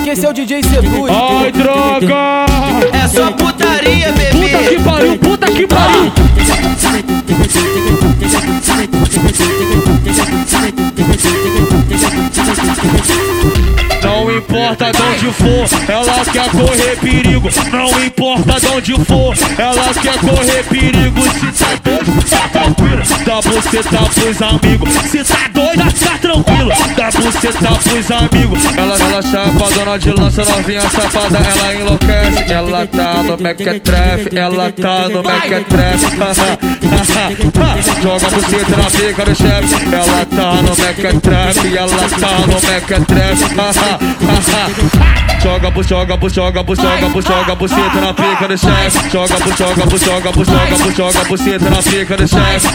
que esse é o DJ Seduz. Ai, droga! É só putaria, importa de onde for, ela quer correr perigo. Não importa de onde for, ela quer correr perigo. Se tá doido, tá tranquilo. Dá buceta pros amigos. Se tá doida, tá tranquilo. Dá buceta pros amigos. Ela, ela chapa, dona de lança, novinha safada. Ela enlouquece. Ela tá no mequetrefe. Ela tá no mequetrefe. Joga buceta na pica do chefe. Ela tá no mequetrefe. Ela tá no mequetrefe. Joga, bu, joga, bu, joga, bu, joga, bu, joga, buceta na pica do chefe. Joga, bu, joga, bu, joga, bu, joga, bu, joga, buceta na pica do chefe.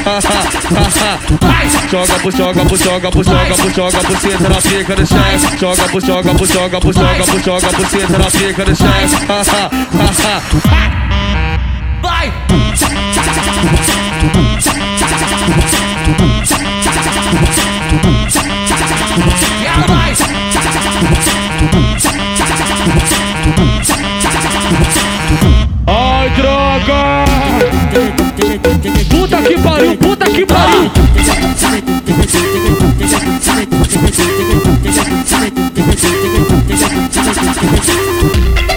Joga, bu, joga, bu, joga, bu, joga, bu, joga, buceta na pica do chefe. Joga, bu, joga, bu, joga, bu, joga, bu, joga, buceta na pica do chefe. Ai, droga! Puta que pariu, puta que pariu!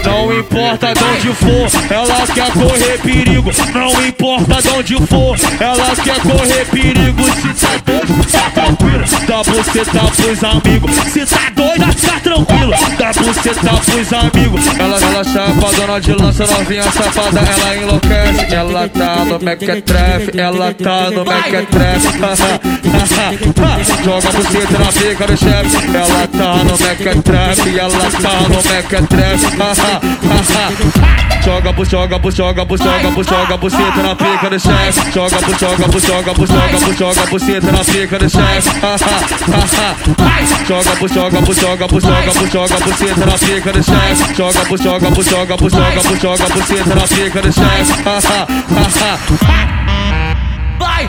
Não importa de onde for, ela quer correr perigo. Não importa de onde for, ela quer correr perigo. Se tá doido, tá tranquilo. Dá buceta pros amigos. Se tá doida, tá tranquilo. Dá buceta pros amigos. Ela, ela chapa, dona de lança, novinha safada. Ela enlouquece. Ela tá no mequetrefe. Ela tá no mequetrefe. Joga buceta na pica do chefe. Ela tá no mequetrefe. Ela tá no mequetrefe. Joga, joga, joga, joga, joga, buceta na pica do chefe. Joga, joga, joga, joga, joga, buceta na pica do chefe. Joga, joga, joga, joga, joga, buceta na pica do chefe. Joga, joga, joga, joga, joga, buceta na pica do chefe. Vai!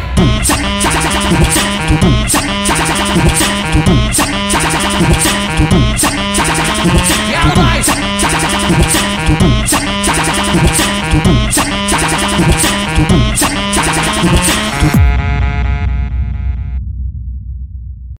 E ela vai! Thank